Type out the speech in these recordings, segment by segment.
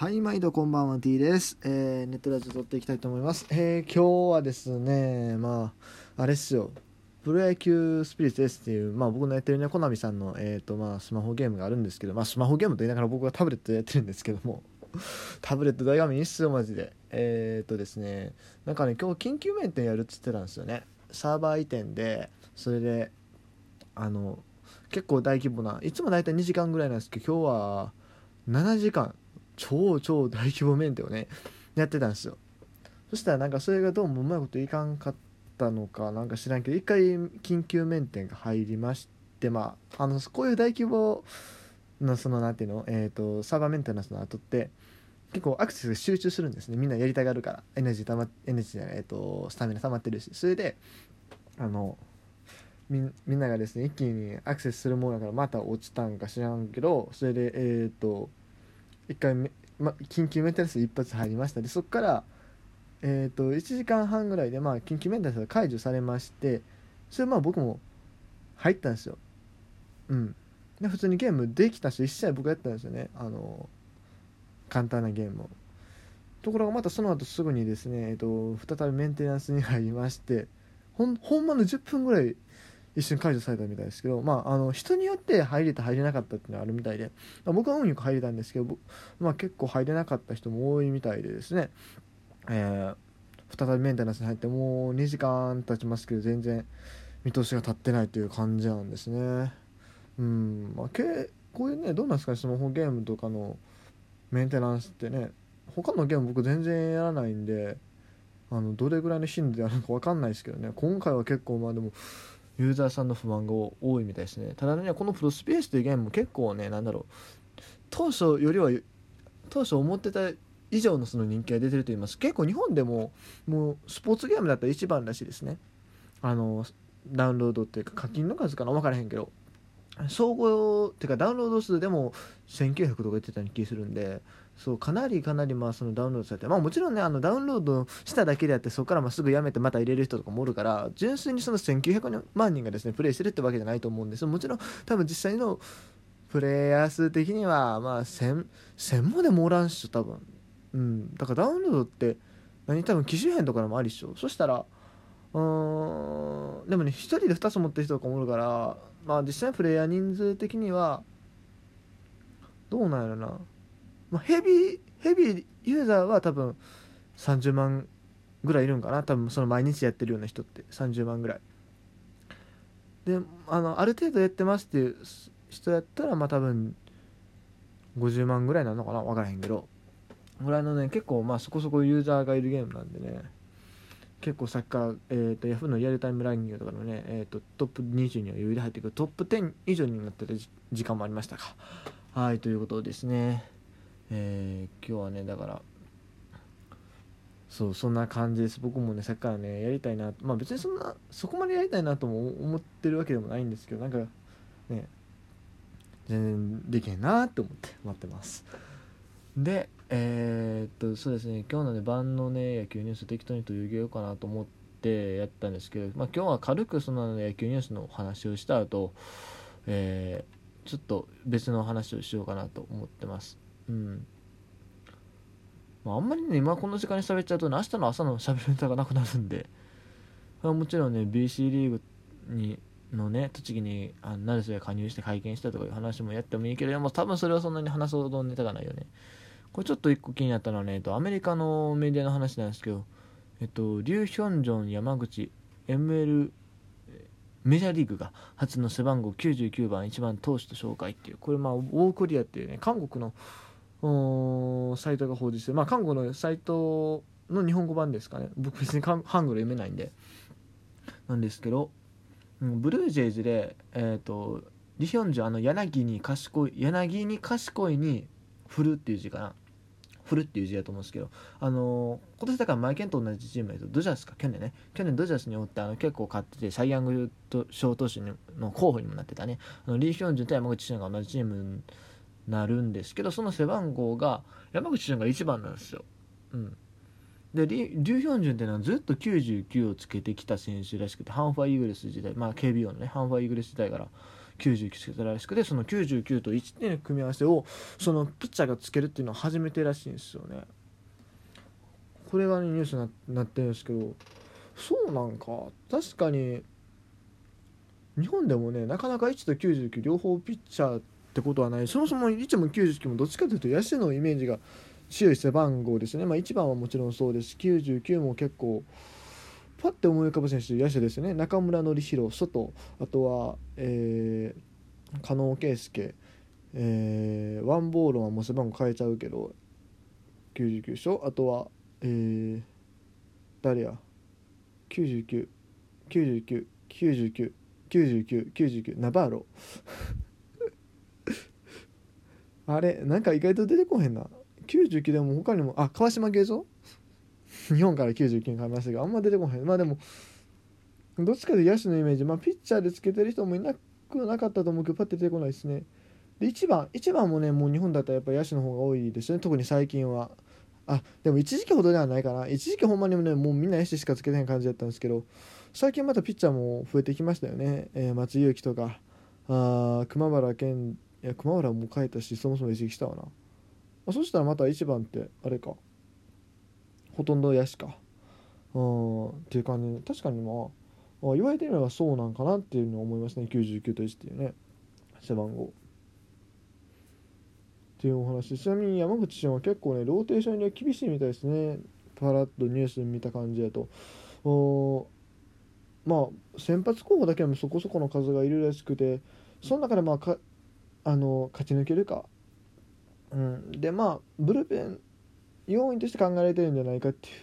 はい、毎度こんばんは、T です。えー、ネットラジオ撮っていきたいと思います。えー、今日はですね、まあ、あれっすよ。プロ野球スピリッツ S っていう、まあ僕のやってるね、コナミさんの、えーと、まあスマホゲームがあるんですけど、まあスマホゲームと言いながら僕はタブレットでやってるんですけども、タブレット大画面いいっすよ、マジで。えーとですね、なんかね、今日緊急メンテやるっつってたんですよね。サーバー移転で、それで、あの、結構大規模な、いつも大体2時間ぐらいなんですけど、今日は7時間、超超大規模メンテをねやってたんですよ。そしたらなんかそれがどうもうまいこといかんかったのかなんか知らんけど一回緊急メンテが入りましてまああのこういう大規模のそのなんていうの、えーと、サーバーメンテナンスの後って結構アクセスが集中するんですね。みんなやりたがるから。エネルギーたまエネルギーじゃない、えーと、スタミナ溜まってるし。それであのみみんながですね一気にアクセスするもんやからまた落ちたんか知らんけどそれでえっ、ー、と一回め、ま、緊急メンテナンス一発入りました。でそこからえーと、1時間半ぐらいで、まあ、緊急メンテナンスが解除されましてそれまあ僕も入ったんですよ。うん。で普通にゲームできたし1試合僕やったんですよね。あの簡単なゲームを。ところがまたその後すぐにですね、えーと、と再びメンテナンスに入りましてほんほんまの10分ぐらい一瞬解除されたみたいですけど、まあ、あの人によって入れた入れなかったっていうのはあるみたいで僕は運よく入れたんですけど、まあ、結構入れなかった人も多いみたいでですね、えー、再びメンテナンスに入ってもう2時間経ちますけど全然見通しが立ってないという感じなんですね。うんまあけこういうねどうなんですかねスマホゲームとかのメンテナンスってね他のゲーム僕全然やらないんであのどれぐらいの頻度でやるのか分かんないですけどね。今回は結構まあでもユーザーさんの不満が多いみたいですね。ただねこのプロスペースというゲームも結構ねなんだろう。当初よりは当初思ってた以上のその人気が出てると言います。結構日本でももうスポーツゲームだったら一番らしいですね。あのダウンロードっていうか課金の数かな。分からへんけど。総合っていうかダウンロード数でも1900とか言ってたような気するんで。そうかなりかなりまあそのダウンロードされてまあもちろんねあのダウンロードしただけであってそこからまあすぐやめてまた入れる人とかもおるから純粋にその1900万人がですねプレイしてるってわけじゃないと思うんです。もちろん多分実際のプレイヤー数的にはまあ1000もでもおらんっしょ多分。うん。だからダウンロードって何多分機種変とかでもありっしょ。そしたらうんでもね1人で2つ持ってる人とかもおるからまあ実際のプレイヤー人数的にはどうなんやろな。まあ、ヘビーヘビーユーザーは多分30万ぐらいいるんかな。多分その毎日やってるような人って。30万ぐらい。であのある程度やってますっていう人やったらまあ多分50万ぐらいなのかな。分からへんけど。ぐらいのね結構まあそこそこユーザーがいるゲームなんでね。結構さっきから、えーと、ヤフーのリアルタイムランキングとかのね、えーと、トップ20には余裕で入ってくる。トップ10以上になってた時間もありましたか。はいということですね。えー、今日はねだからそうそんな感じです。僕もねさっきからねやりたいなまあ別にそんなそこまでやりたいなとも思ってるわけでもないんですけどなんかね全然できへんなって思って待ってます。でえー、っとそうですね今日のね晩のね野球ニュース適当に取り上げようかなと思ってやったんですけど、まあ、今日は軽くその、野球ニュースの話をした後、えー、ちょっと別の話をしようかなと思ってます。うん。まあ、あんまりね今この時間に喋っちゃうと、ね、明日の朝の喋るネタがなくなるんで。まもちろんね BC リーグにのね栃木にあ成瀬が加入して会見したとかいう話もやってもいいけども多分それはそんなに話すほどネタがないよね。これちょっと一個気になったのはね、えっと、アメリカのメディアの話なんですけどえっとリュウ・ヒョンジョン山口 ML メジャーリーグが初の背番号99番1番投手と紹介っていうこれまあウォークリアっていうね韓国のサイトが報じてまあ韓国のサイトの日本語版ですかね。僕別にハングル読めないんで。なんですけど、うん、ブルージェイズでえっ、ー、とリヒョンジュあの柳に賢い柳に賢いに振るっていう字かな。振るっていう字だと思うんですけどあのー、今年だからマイケンと同じチームだとドジャースか去年ね。去年ドジャースにおってあの結構勝っててサイ・ヤング賞投手の候補にもなってたね。あのリー・ヒョンジュと山口俊が同じチームなるんですけどその背番号が山口俊が1番なんですよ。うん、でリュ・ヒョンジュンっていうのはずっと99をつけてきた選手らしくてハンファイーグレス時代まあ KBO のねハンファイーグレス時代から99つけたらしくてその99と1点の組み合わせをそのピッチャーがつけるっていうのは初めてらしいんですよねこれが、ね、ニュースになってるんですけどそうなんか確かに日本でもねなかなか1と99両方ピッチャーっってことはない。そもそも1も99もどっちかというと野手のイメージが強い背番号ですね、まあ、1番はもちろんそうです。99も結構パッて思い浮かぶ選手野手ですね。中村紀弘外あとは、えー、加納圭介、えー、ワンボールはもう背番号変えちゃうけど99勝。あとは、えー、誰や？999999999ナバーロ。あれなんか意外と出てこへんな。99でも他にもあ川島慶三 日本から99に変えましたけどあんま出てこへん。まあでもどっちかで野手のイメージ。まあピッチャーでつけてる人もいなくなかったと思うけどパッて出てこないですね。で1番1番もねもう日本だったらやっぱ野手の方が多いですね。特に最近は。あでも一時期ほどではないかな。一時期ほんまにねもうみんな野手しかつけてへん感じだったんですけど最近またピッチャーも増えてきましたよね、えー、松井裕樹とかあ熊原健いや熊原も変えたしそもそも移籍したわな。あそしたらまた1番ってあれか。ほとんど野手か。うんっていう感じ。で確かにまあ言われてみればそうなんかなっていうのは思いますね。99と1っていうね。背番号。っていうお話。ちなみに山口氏は結構ねローテーションには厳しいみたいですね。パラッとニュース見た感じだと。おまあ先発候補だけでもそこそこの数がいるらしくてその中でまあかあの勝ち抜けるか、うん、でまあブルペン要因として考えられてるんじゃないかっていう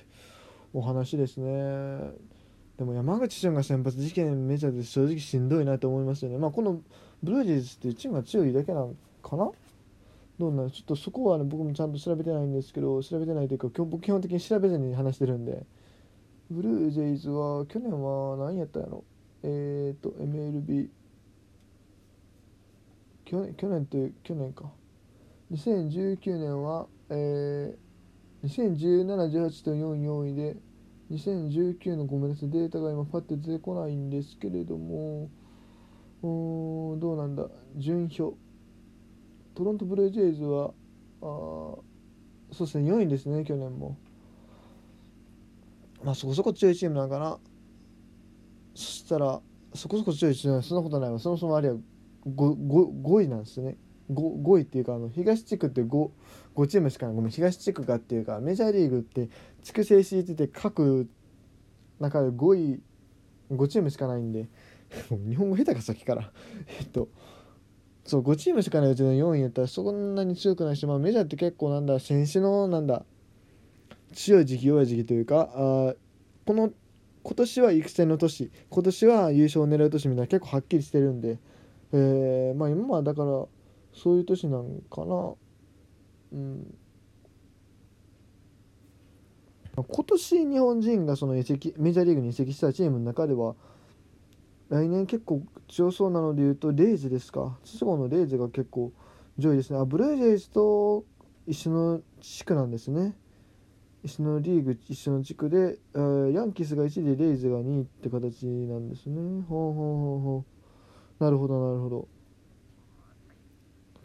お話ですね。でも山口俊が先発事件メジャーで正直しんどいなと思いますよね。まあこのブルージェイズってチームが強いだけなのかな？どうなん？ちょっとそこはね僕もちゃんと調べてないんですけど調べてないというか今日僕基本的に調べずに話してるんで。ブルージェイズは去年は何やったんやろ？えっ、ー、と MLB 去年去年って去年か。2019年はえー2017-18と44位で2019のごめんなさいデータが今パッて出てこないんですけれどもうんどうなんだ。順位表。トロントブルージェイズはあそうですね4位ですね去年も。まあそこそこ強いチームなんかな。そしたらそこそこ強いチームそんなことないわ。そもそもあれは 5, 5, 位なんですね。5, 5位っていうかあの東地区って 5, 5チームしかない。ごめん東地区がっていうかメジャーリーグって地区制敷いて各中で5位5チームしかないんで 日本語下手かさっきから。えっとそう5チームしかないうちの4位やったらそんなに強くないし、まあ、メジャーって結構なんだ選手のなんだ強い時期弱い時期というかあこの今年は育成の年今年は優勝を狙う年みたいな結構はっきりしてるんで、えー、まあ今はだからそういう年なんかな。うん。今年日本人がその移籍メジャーリーグに移籍したチームの中では来年結構強そうなのでいうとレイズですか。筒香のレイズが結構上位ですね。あブルージェイズと一緒の地区なんですね。一緒のリーグ一緒の地区で、えー、ヤンキースが1位でレイズが2位って形なんですね。ほうほうほうほう。なるほどなるほど。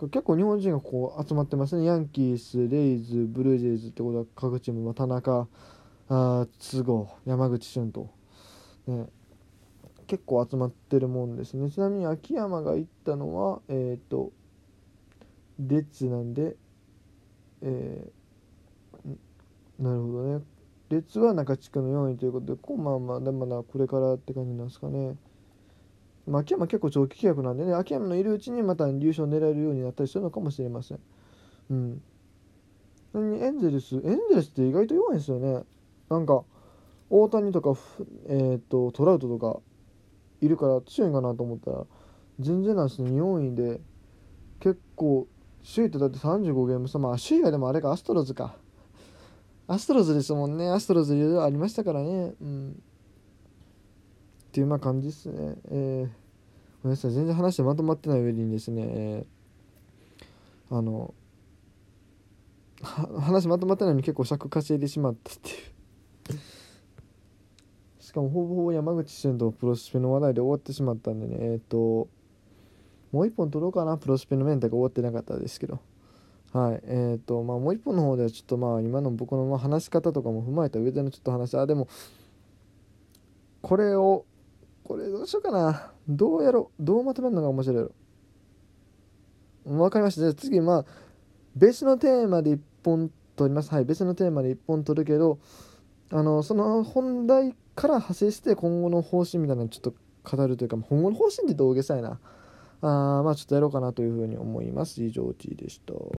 結構日本人がこう集まってますね。ヤンキースレイズブルージェイズってことは各チーム、まあ、田中あ都合山口俊と、ね、結構集まってるもんですね。ちなみに秋山が行ったのはえっ、ー、とレッツなんでえー、なるほどね。レッツは中地区の4位ということでこうまあまあまだこれからって感じなんですかね。まあ、秋山結構長期契約なんでね秋山のいるうちにまた優勝を狙えるようになったりするのかもしれません。うん。エンゼルスエンゼルスって意外と弱いんですよね。なんか大谷とか、えーと、トラウトとかいるから強いんかなと思ったら全然なんですね。4位で結構首位ってだって35ゲーム差。まあ首位がでもあれかアストロズか。アストロズですもんね。アストロズいろいろありましたからね。うん。っていうまあ感じですね。えーごめんなさい。全然話まとまってない上にですね、えー、あの話まとまってないのに結構尺稼いでしまったっていう。しかもほぼほぼ山口俊とプロスペの話題で終わってしまったんでね。えっ、ー、ともう一本撮ろうかな。プロスペのメンタが終わってなかったですけど。はい。えっ、ー、とまあもう一本の方ではちょっとまあ今の僕の話し方とかも踏まえた上でのちょっと話。あでもこれをこれどうしようかな。どうやろう。どうまとめるのが面白いやろ。分かりました。じゃあ次まあ別のテーマで1本取ります。はい別のテーマで1本取るけどあのその本題から派生して今後の方針みたいなのちょっと語るというか今後の方針って大げさやな。あまあちょっとやろうかなというふうに思います。以上 T でした。